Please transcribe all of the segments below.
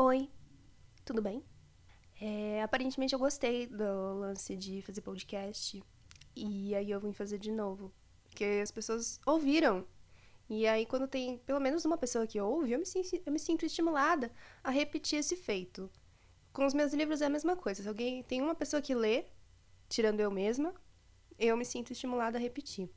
Oi, tudo bem? É, aparentemente eu gostei do lance de fazer podcast e aí eu vim fazer de novo, porque as pessoas ouviram. E aí quando tem pelo menos uma pessoa que ouve, eu me, sinto, eu me sinto estimulada a repetir esse feito. Com os meus livros é a mesma coisa. Se alguém tem uma pessoa que lê, tirando eu mesma, eu me sinto estimulada a repetir.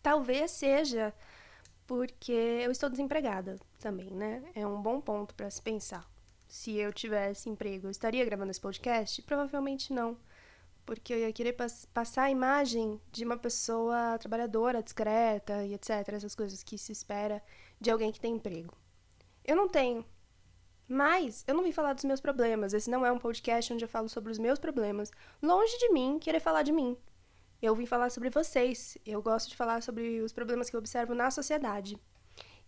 Talvez seja porque eu estou desempregada também, né? É um bom ponto para se pensar. Se eu tivesse emprego, eu estaria gravando esse podcast? Provavelmente não. Porque eu ia querer pass passar a imagem de uma pessoa trabalhadora, discreta e etc. Essas coisas que se espera de alguém que tem emprego. Eu não tenho. Mas eu não vim falar dos meus problemas. Esse não é um podcast onde eu falo sobre os meus problemas. Longe de mim querer falar de mim. Eu vim falar sobre vocês. Eu gosto de falar sobre os problemas que eu observo na sociedade.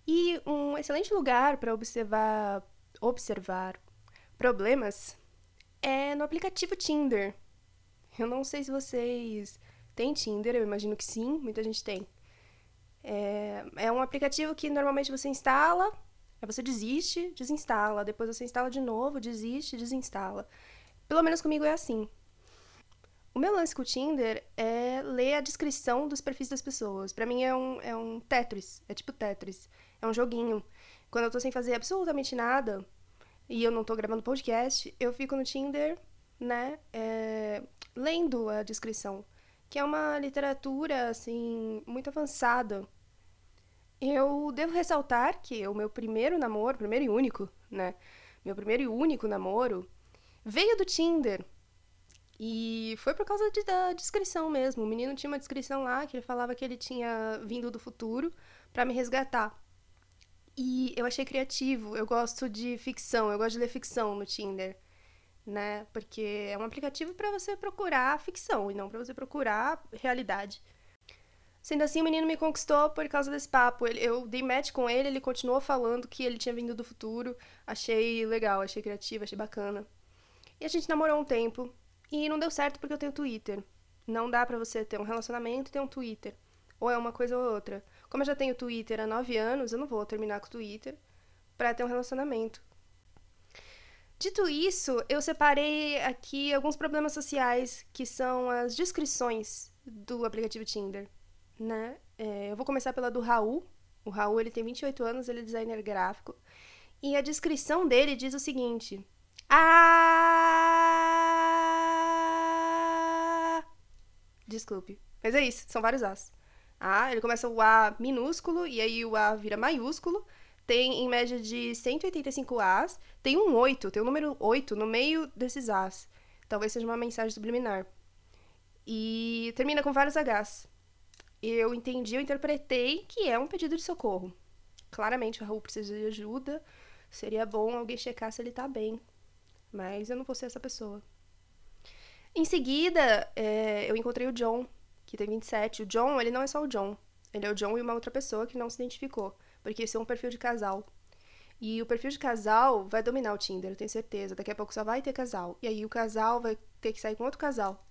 E um excelente lugar para observar, observar problemas é no aplicativo Tinder. Eu não sei se vocês têm Tinder, eu imagino que sim, muita gente tem. É, é um aplicativo que normalmente você instala, aí você desiste, desinstala, depois você instala de novo, desiste, desinstala. Pelo menos comigo é assim. O meu lance com o Tinder é ler a descrição dos perfis das pessoas. Para mim é um, é um Tetris, é tipo Tetris. É um joguinho. Quando eu tô sem fazer absolutamente nada e eu não tô gravando podcast, eu fico no Tinder, né, é, lendo a descrição. Que é uma literatura, assim, muito avançada. Eu devo ressaltar que o meu primeiro namoro, primeiro e único, né, meu primeiro e único namoro, veio do Tinder e foi por causa de, da descrição mesmo. O menino tinha uma descrição lá que ele falava que ele tinha vindo do futuro para me resgatar. E eu achei criativo. Eu gosto de ficção, eu gosto de ler ficção no Tinder, né? Porque é um aplicativo para você procurar ficção e não para você procurar realidade. Sendo assim, o menino me conquistou por causa desse papo. Eu dei match com ele, ele continuou falando que ele tinha vindo do futuro. Achei legal, achei criativo, achei bacana. E a gente namorou um tempo. E não deu certo porque eu tenho Twitter. Não dá para você ter um relacionamento e ter um Twitter. Ou é uma coisa ou outra. Como eu já tenho Twitter há nove anos, eu não vou terminar com o Twitter para ter um relacionamento. Dito isso, eu separei aqui alguns problemas sociais que são as descrições do aplicativo Tinder, né? É, eu vou começar pela do Raul. O Raul, ele tem 28 anos, ele é designer gráfico. E a descrição dele diz o seguinte: Ah! Desculpe. Mas é isso, são vários As. A, ele começa o A minúsculo e aí o A vira maiúsculo. Tem em média de 185 As. Tem um 8, tem o um número 8 no meio desses As. Talvez seja uma mensagem subliminar. E termina com vários Hs. Eu entendi, eu interpretei que é um pedido de socorro. Claramente o Raul precisa de ajuda. Seria bom alguém checar se ele tá bem. Mas eu não vou ser essa pessoa. Em seguida, é, eu encontrei o John, que tem 27. O John, ele não é só o John. Ele é o John e uma outra pessoa que não se identificou. Porque esse é um perfil de casal. E o perfil de casal vai dominar o Tinder, eu tenho certeza. Daqui a pouco só vai ter casal. E aí o casal vai ter que sair com outro casal.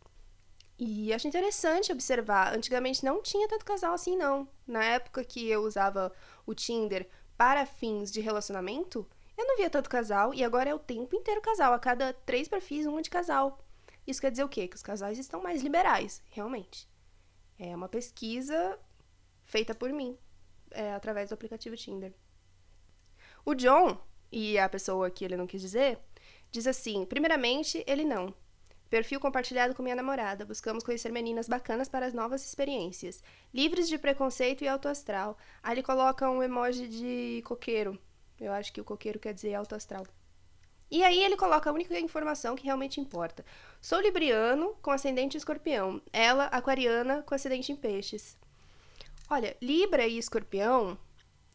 E acho interessante observar. Antigamente não tinha tanto casal assim, não. Na época que eu usava o Tinder para fins de relacionamento, eu não via tanto casal. E agora é o tempo inteiro casal. A cada três perfis, um de casal. Isso quer dizer o quê? Que os casais estão mais liberais, realmente. É uma pesquisa feita por mim, é, através do aplicativo Tinder. O John, e a pessoa que ele não quis dizer, diz assim: primeiramente, ele não. Perfil compartilhado com minha namorada. Buscamos conhecer meninas bacanas para as novas experiências. Livres de preconceito e alto astral. Aí ele coloca um emoji de coqueiro. Eu acho que o coqueiro quer dizer alto astral. E aí ele coloca a única informação que realmente importa. Sou libriano com ascendente escorpião. Ela, aquariana, com ascendente em peixes. Olha, Libra e escorpião,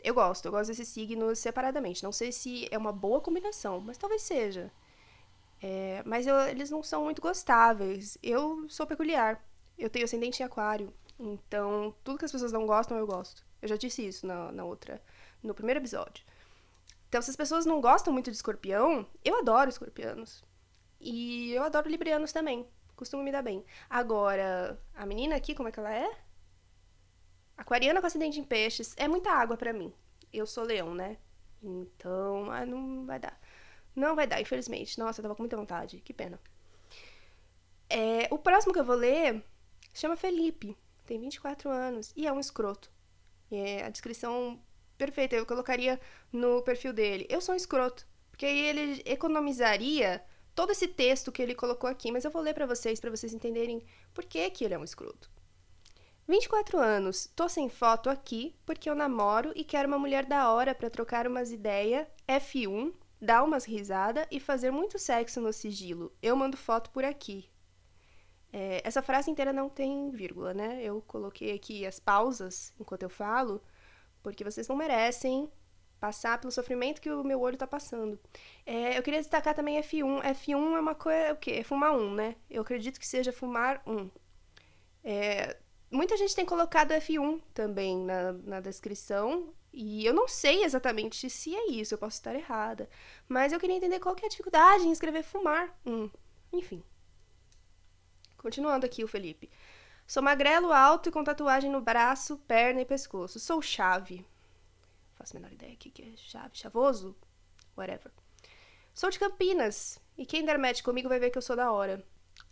eu gosto. Eu gosto desses signos separadamente. Não sei se é uma boa combinação, mas talvez seja. É, mas eu, eles não são muito gostáveis. Eu sou peculiar. Eu tenho ascendente em aquário. Então, tudo que as pessoas não gostam, eu gosto. Eu já disse isso na, na outra, no primeiro episódio. Então, se as pessoas não gostam muito de escorpião, eu adoro escorpianos. E eu adoro librianos também. Costumo me dar bem. Agora, a menina aqui, como é que ela é? Aquariana com acidente em peixes. É muita água para mim. Eu sou leão, né? Então, ah, não vai dar. Não vai dar, infelizmente. Nossa, eu tava com muita vontade. Que pena. É, o próximo que eu vou ler chama Felipe. Tem 24 anos e é um escroto. É a descrição perfeita. Eu colocaria no perfil dele. Eu sou um escroto. Porque aí ele economizaria todo esse texto que ele colocou aqui, mas eu vou ler para vocês, para vocês entenderem por que, que ele é um escroto. 24 anos, tô sem foto aqui porque eu namoro e quero uma mulher da hora para trocar umas ideias, F1, dar umas risadas e fazer muito sexo no sigilo. Eu mando foto por aqui. É, essa frase inteira não tem vírgula, né? Eu coloquei aqui as pausas enquanto eu falo, porque vocês não merecem passar pelo sofrimento que o meu olho tá passando. É, eu queria destacar também F1. F1 é uma coisa, o quê? É fumar um, né? Eu acredito que seja fumar um. É, muita gente tem colocado F1 também na, na descrição, e eu não sei exatamente se é isso, eu posso estar errada. Mas eu queria entender qual que é a dificuldade em escrever fumar um. Enfim. Continuando aqui o Felipe. Sou magrelo, alto e com tatuagem no braço, perna e pescoço. Sou chave faço a menor ideia aqui que é chave, chavoso, whatever. Sou de Campinas, e quem der match comigo vai ver que eu sou da hora.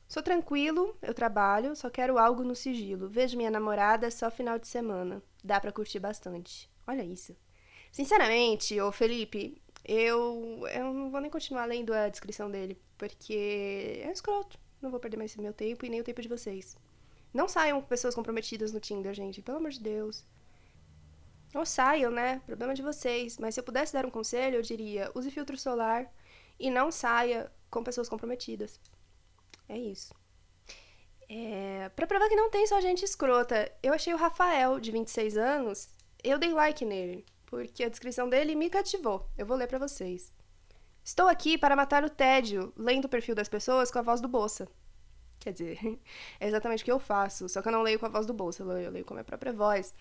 Sou tranquilo, eu trabalho, só quero algo no sigilo. Vejo minha namorada só final de semana. Dá pra curtir bastante. Olha isso. Sinceramente, ô Felipe, eu, eu não vou nem continuar lendo a descrição dele, porque é escroto. Não vou perder mais meu tempo e nem o tempo de vocês. Não saiam com pessoas comprometidas no Tinder, gente, pelo amor de Deus. Ou saiam, né? Problema de vocês. Mas se eu pudesse dar um conselho, eu diria: use filtro solar e não saia com pessoas comprometidas. É isso. É... Pra provar que não tem só gente escrota, eu achei o Rafael, de 26 anos, eu dei like nele, porque a descrição dele me cativou. Eu vou ler para vocês. Estou aqui para matar o tédio, lendo o perfil das pessoas com a voz do Bolsa. Quer dizer, é exatamente o que eu faço, só que eu não leio com a voz do Bolsa, eu leio com a minha própria voz.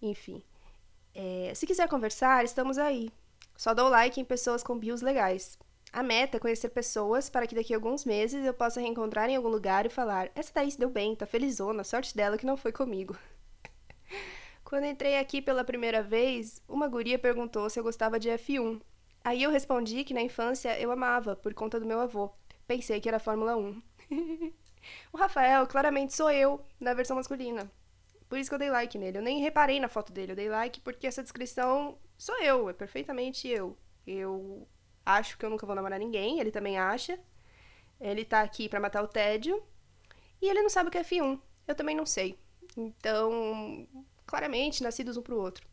Enfim. É, se quiser conversar, estamos aí. Só dou like em pessoas com bios legais. A meta é conhecer pessoas para que daqui a alguns meses eu possa reencontrar em algum lugar e falar: essa daí se deu bem, tá felizona, sorte dela que não foi comigo. Quando entrei aqui pela primeira vez, uma guria perguntou se eu gostava de F1. Aí eu respondi que na infância eu amava, por conta do meu avô. Pensei que era Fórmula 1. o Rafael claramente sou eu, na versão masculina. Por isso que eu dei like nele. Eu nem reparei na foto dele. Eu dei like porque essa descrição sou eu. É perfeitamente eu. Eu acho que eu nunca vou namorar ninguém. Ele também acha. Ele tá aqui para matar o tédio. E ele não sabe o que é F1. Eu também não sei. Então, claramente, nascidos um pro outro.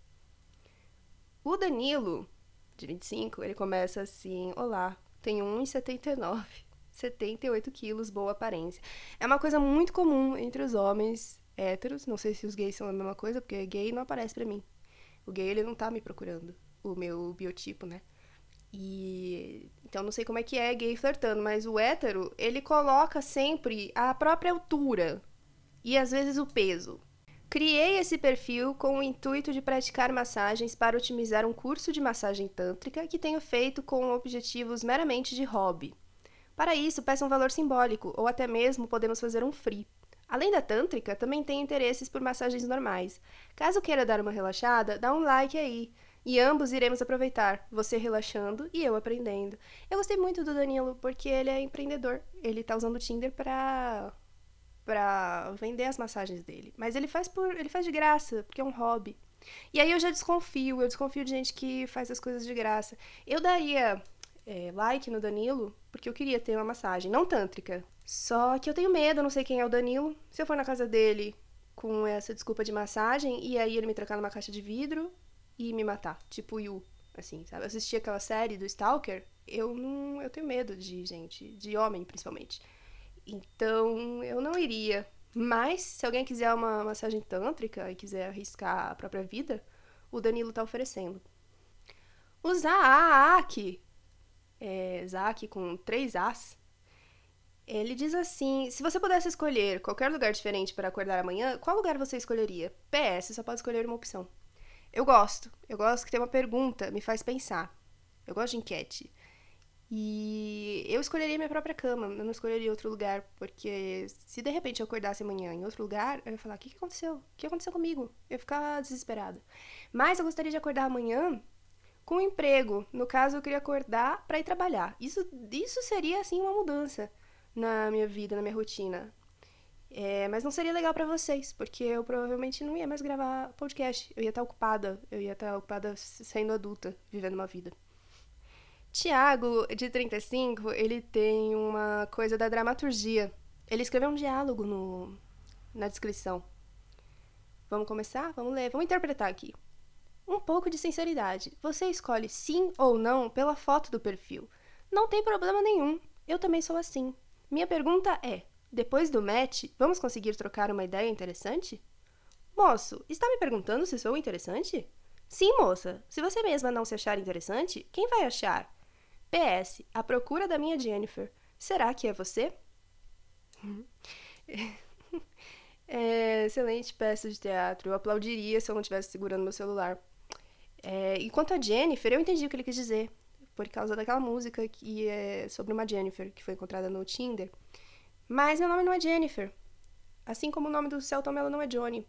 O Danilo, de 25, ele começa assim: Olá, tenho 1,79. 78 quilos, boa aparência. É uma coisa muito comum entre os homens héteros. Não sei se os gays são a mesma coisa, porque gay não aparece para mim. O gay, ele não tá me procurando. O meu biotipo, né? E então não sei como é que é gay flertando, mas o hétero, ele coloca sempre a própria altura e às vezes o peso. Criei esse perfil com o intuito de praticar massagens para otimizar um curso de massagem tântrica que tenho feito com objetivos meramente de hobby. Para isso, peço um valor simbólico, ou até mesmo podemos fazer um free. Além da tântrica, também tenho interesses por massagens normais. Caso queira dar uma relaxada, dá um like aí. E ambos iremos aproveitar, você relaxando e eu aprendendo. Eu gostei muito do Danilo porque ele é empreendedor. Ele tá usando o Tinder pra para vender as massagens dele, mas ele faz por ele faz de graça, porque é um hobby. E aí eu já desconfio, eu desconfio de gente que faz as coisas de graça. Eu daria é, like no Danilo porque eu queria ter uma massagem, não tântrica, só que eu tenho medo, não sei quem é o Danilo. Se eu for na casa dele com essa desculpa de massagem e aí ele me trocar numa caixa de vidro e me matar, tipo Yu, assim, sabe? Eu assisti aquela série do Stalker, eu não, eu tenho medo de gente, de homem principalmente. Então, eu não iria. Mas se alguém quiser uma massagem tântrica e quiser arriscar a própria vida, o Danilo tá oferecendo. O Zaak, é, com três As, ele diz assim: se você pudesse escolher qualquer lugar diferente para acordar amanhã, qual lugar você escolheria? PS, só pode escolher uma opção. Eu gosto. Eu gosto que tem uma pergunta, me faz pensar. Eu gosto de enquete. E eu escolheria minha própria cama, eu não escolheria outro lugar, porque se de repente eu acordasse amanhã em outro lugar, eu ia falar: o que, que aconteceu? O que aconteceu comigo? Eu ia ficar desesperada. Mas eu gostaria de acordar amanhã com emprego. No caso, eu queria acordar para ir trabalhar. Isso, isso seria, assim, uma mudança na minha vida, na minha rotina. É, mas não seria legal para vocês, porque eu provavelmente não ia mais gravar podcast. Eu ia estar ocupada, eu ia estar ocupada sendo adulta, vivendo uma vida. Tiago, de 35, ele tem uma coisa da dramaturgia. Ele escreveu um diálogo no, na descrição. Vamos começar? Vamos ler, vamos interpretar aqui. Um pouco de sinceridade. Você escolhe sim ou não pela foto do perfil. Não tem problema nenhum. Eu também sou assim. Minha pergunta é: depois do match, vamos conseguir trocar uma ideia interessante? Moço, está me perguntando se sou interessante? Sim, moça. Se você mesma não se achar interessante, quem vai achar? PS, a procura da minha Jennifer. Será que é você? é, excelente peça de teatro. Eu aplaudiria se eu não estivesse segurando meu celular. É, e quanto a Jennifer, eu entendi o que ele quis dizer. Por causa daquela música que é sobre uma Jennifer, que foi encontrada no Tinder. Mas meu nome não é Jennifer. Assim como o nome do Celton Mello não é Johnny.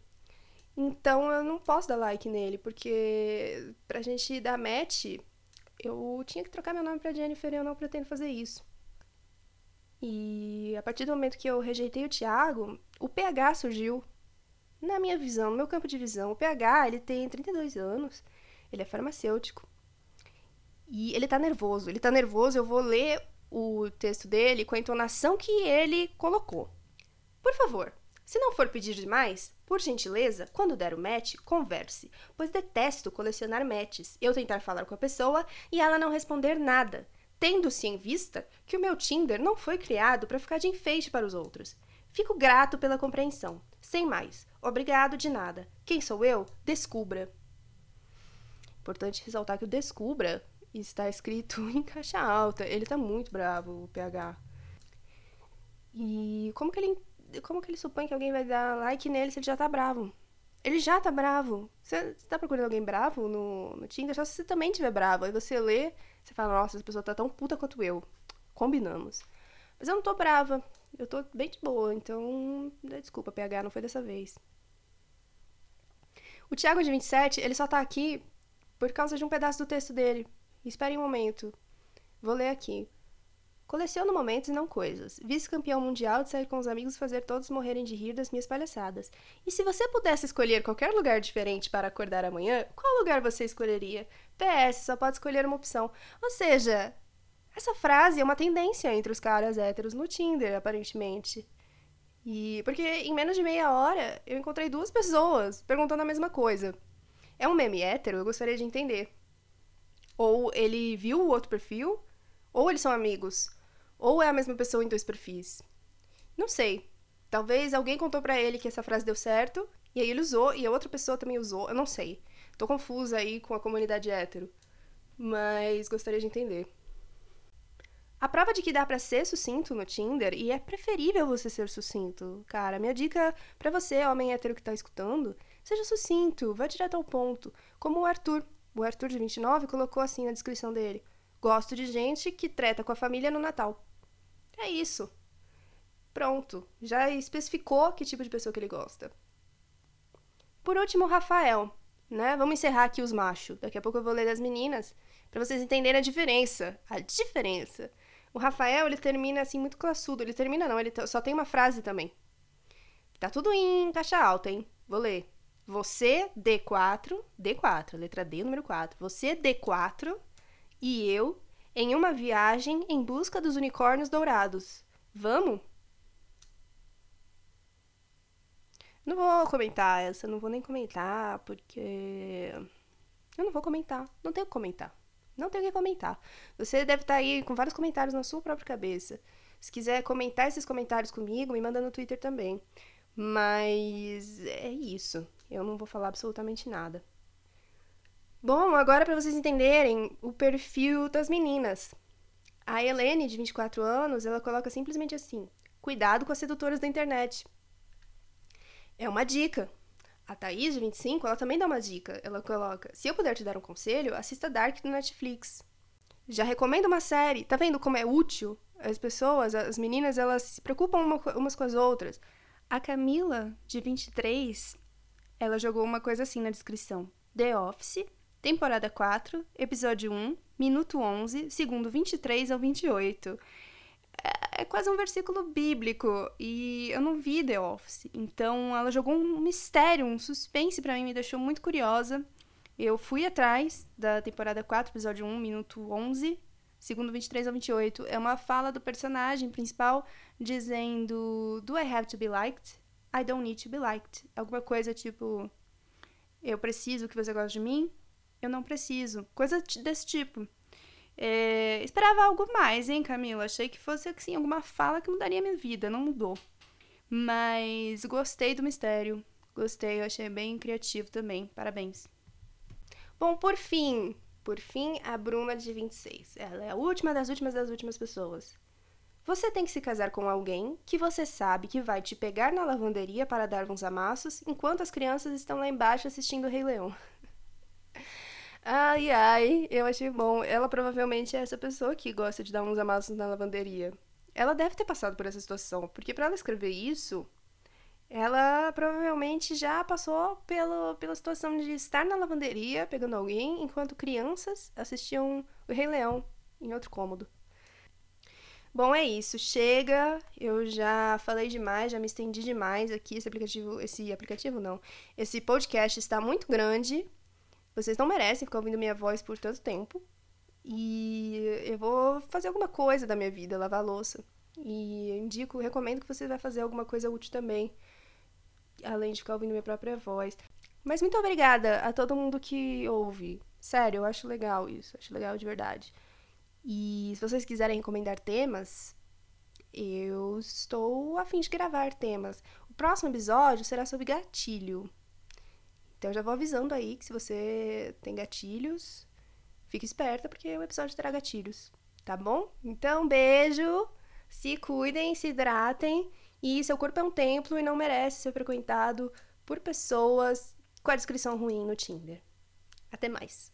Então eu não posso dar like nele, porque pra gente dar match, eu tinha que trocar meu nome pra Jennifer e eu não pretendo fazer isso. E a partir do momento que eu rejeitei o Thiago, o PH surgiu. Na minha visão, no meu campo de visão, o PH, ele tem 32 anos, ele é farmacêutico. E ele tá nervoso. Ele tá nervoso, eu vou ler o texto dele com a entonação que ele colocou. Por favor, se não for pedir demais, por gentileza, quando der o match, converse, pois detesto colecionar matches, eu tentar falar com a pessoa e ela não responder nada, tendo-se em vista que o meu Tinder não foi criado para ficar de enfeite para os outros. Fico grato pela compreensão. Sem mais. Obrigado de nada. Quem sou eu? Descubra. Importante ressaltar que o descubra está escrito em caixa alta. Ele tá muito bravo, o PH. E como que ele como que ele supõe que alguém vai dar like nele se ele já tá bravo? Ele já tá bravo. Você, você tá procurando alguém bravo no, no Tinder? Só se você também estiver bravo. Aí você lê, você fala, nossa, essa pessoa tá tão puta quanto eu. Combinamos. Mas eu não tô brava. Eu tô bem de boa, então. Desculpa, PH, não foi dessa vez. O Thiago de 27, ele só tá aqui por causa de um pedaço do texto dele. Espere um momento. Vou ler aqui. Coleciono momentos e não coisas. Vice-campeão mundial de sair com os amigos e fazer todos morrerem de rir das minhas palhaçadas. E se você pudesse escolher qualquer lugar diferente para acordar amanhã, qual lugar você escolheria? PS, só pode escolher uma opção. Ou seja, essa frase é uma tendência entre os caras héteros no Tinder, aparentemente. E porque em menos de meia hora eu encontrei duas pessoas perguntando a mesma coisa. É um meme hétero? Eu gostaria de entender. Ou ele viu o outro perfil, ou eles são amigos, ou é a mesma pessoa em dois perfis. Não sei. Talvez alguém contou para ele que essa frase deu certo, e aí ele usou, e a outra pessoa também usou. Eu não sei. Tô confusa aí com a comunidade hétero. Mas gostaria de entender. A prova de que dá para ser sucinto no Tinder, e é preferível você ser sucinto, cara. Minha dica para você, homem hétero que tá escutando, seja sucinto, vá direto ao ponto. Como o Arthur, o Arthur de 29 colocou assim na descrição dele: Gosto de gente que treta com a família no Natal. É isso. Pronto, já especificou que tipo de pessoa que ele gosta. Por último, o Rafael, né? Vamos encerrar aqui os machos. Daqui a pouco eu vou ler das meninas para vocês entenderem a diferença. A diferença. O Rafael, ele termina assim muito classudo. Ele termina não, ele só tem uma frase também. Tá tudo em caixa alta, hein? Vou ler. Você, D4, D4, letra D, número 4. Você, D4, e eu, em uma viagem em busca dos unicórnios dourados. Vamos? Não vou comentar essa, não vou nem comentar, porque. Eu não vou comentar. Não tenho o que comentar. Não tenho o que comentar. Você deve estar aí com vários comentários na sua própria cabeça. Se quiser comentar esses comentários comigo, me manda no Twitter também. Mas é isso. Eu não vou falar absolutamente nada. Bom, agora para vocês entenderem o perfil das meninas. A Helene, de 24 anos, ela coloca simplesmente assim: cuidado com as sedutoras da internet. É uma dica. A Thaís, de 25, ela também dá uma dica. Ela coloca: se eu puder te dar um conselho, assista Dark no Netflix. Já recomendo uma série. Tá vendo como é útil? As pessoas, as meninas, elas se preocupam umas com as outras. A Camila, de 23, ela jogou uma coisa assim na descrição: The Office, temporada 4, episódio 1, minuto 11, segundo 23 ao 28. É, é quase um versículo bíblico e eu não vi The Office, então ela jogou um mistério, um suspense para mim, me deixou muito curiosa. Eu fui atrás da temporada 4, episódio 1, minuto 11, segundo 23 ao 28. É uma fala do personagem principal dizendo: Do I have to be liked? I don't need to be liked. Alguma coisa tipo: Eu preciso que você goste de mim? Eu não preciso. Coisa desse tipo. É, esperava algo mais, hein, Camila? Achei que fosse assim, alguma fala que mudaria minha vida. Não mudou. Mas gostei do mistério. Gostei, eu achei bem criativo também. Parabéns. Bom, por fim, por fim, a Bruna de 26. Ela é a última das últimas das últimas pessoas. Você tem que se casar com alguém que você sabe que vai te pegar na lavanderia para dar uns amassos enquanto as crianças estão lá embaixo assistindo o Rei Leão. ai, ai, eu achei bom. Ela provavelmente é essa pessoa que gosta de dar uns amassos na lavanderia. Ela deve ter passado por essa situação, porque para ela escrever isso, ela provavelmente já passou pelo, pela situação de estar na lavanderia pegando alguém enquanto crianças assistiam o Rei Leão em outro cômodo. Bom, é isso. Chega. Eu já falei demais, já me estendi demais aqui. Esse aplicativo, esse aplicativo não. Esse podcast está muito grande. Vocês não merecem ficar ouvindo minha voz por tanto tempo. E eu vou fazer alguma coisa da minha vida, lavar louça. E eu indico, recomendo que você vai fazer alguma coisa útil também além de ficar ouvindo minha própria voz. Mas muito obrigada a todo mundo que ouve. Sério, eu acho legal isso, acho legal de verdade. E se vocês quiserem recomendar temas, eu estou a fim de gravar temas. O próximo episódio será sobre gatilho. Então já vou avisando aí que se você tem gatilhos, fique esperta porque o episódio terá gatilhos, tá bom? Então, beijo, se cuidem, se hidratem e seu corpo é um templo e não merece ser frequentado por pessoas com a descrição ruim no Tinder. Até mais.